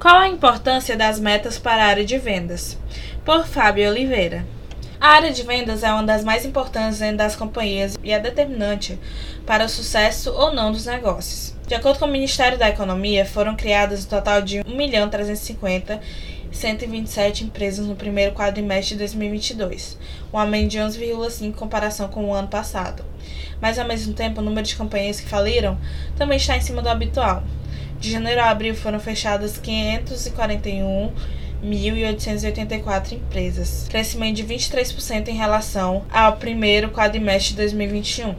Qual a importância das metas para a área de vendas? Por Fábio Oliveira. A área de vendas é uma das mais importantes dentro das companhias e é determinante para o sucesso ou não dos negócios. De acordo com o Ministério da Economia, foram criadas um total de 1.350.127 empresas no primeiro quadrimestre de 2022, um aumento de 11,5% em comparação com o ano passado. Mas, ao mesmo tempo, o número de companhias que faliram também está em cima do habitual. De janeiro a abril foram fechadas 541.884 empresas, crescimento de 23% em relação ao primeiro quadrimestre de 2021.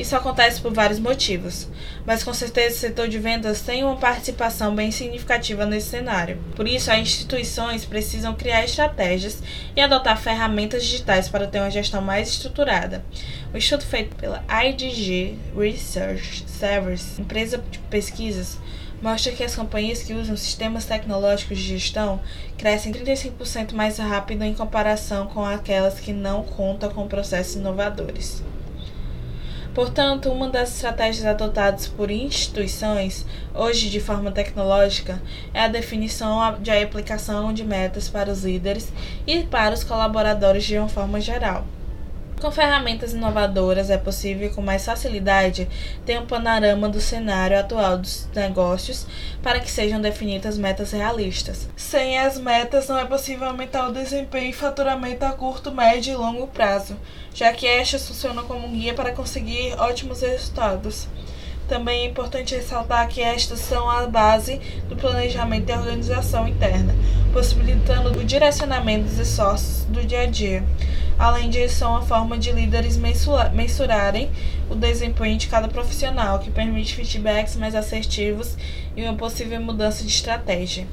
Isso acontece por vários motivos, mas com certeza o setor de vendas tem uma participação bem significativa nesse cenário. Por isso, as instituições precisam criar estratégias e adotar ferramentas digitais para ter uma gestão mais estruturada. O estudo feito pela IDG Research Service, empresa de pesquisas, mostra que as companhias que usam sistemas tecnológicos de gestão crescem 35% mais rápido em comparação com aquelas que não contam com processos inovadores. Portanto, uma das estratégias adotadas por instituições, hoje de forma tecnológica, é a definição de aplicação de metas para os líderes e para os colaboradores de uma forma geral. Com ferramentas inovadoras é possível com mais facilidade ter um panorama do cenário atual dos negócios para que sejam definidas metas realistas. Sem as metas não é possível aumentar o desempenho e faturamento a curto, médio e longo prazo, já que estas funcionam como um guia para conseguir ótimos resultados. Também é importante ressaltar que estas são a base do planejamento e organização interna, possibilitando o direcionamento dos esforços do dia a dia. Além disso, são uma forma de líderes mensurarem o desempenho de cada profissional, que permite feedbacks mais assertivos e uma possível mudança de estratégia.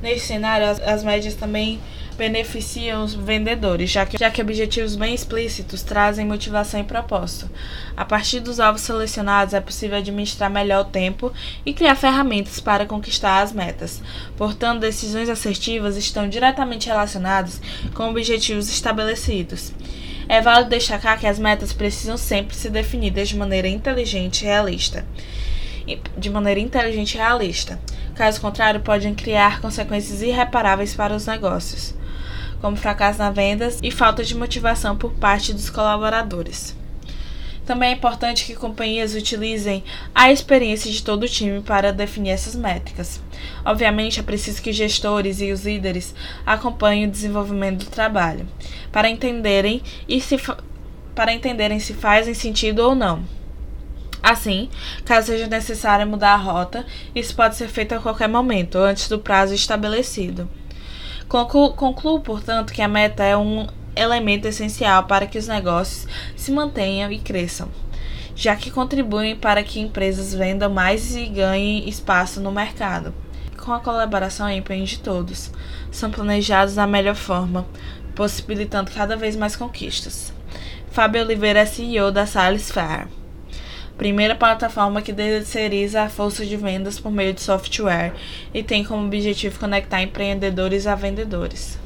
Nesse cenário, as, as médias também beneficiam os vendedores, já que, já que objetivos bem explícitos trazem motivação e propósito. A partir dos alvos selecionados, é possível administrar melhor o tempo e criar ferramentas para conquistar as metas. Portanto, decisões assertivas estão diretamente relacionadas com objetivos estabelecidos. É válido destacar que as metas precisam sempre ser definidas de maneira inteligente e realista. De maneira inteligente e realista. Caso contrário, podem criar consequências irreparáveis para os negócios, como fracasso na vendas e falta de motivação por parte dos colaboradores. Também é importante que companhias utilizem a experiência de todo o time para definir essas métricas. Obviamente, é preciso que gestores e os líderes acompanhem o desenvolvimento do trabalho, para entenderem, e se para entenderem se fazem sentido ou não. Assim, caso seja necessário mudar a rota, isso pode ser feito a qualquer momento, antes do prazo estabelecido. Concluo, concluo, portanto, que a meta é um elemento essencial para que os negócios se mantenham e cresçam, já que contribuem para que empresas vendam mais e ganhem espaço no mercado. Com a colaboração e empenho de todos, são planejados da melhor forma, possibilitando cada vez mais conquistas. Fábio Oliveira CEO da Sales Fair primeira plataforma que terceiriza a força de vendas por meio de software e tem como objetivo conectar empreendedores a vendedores.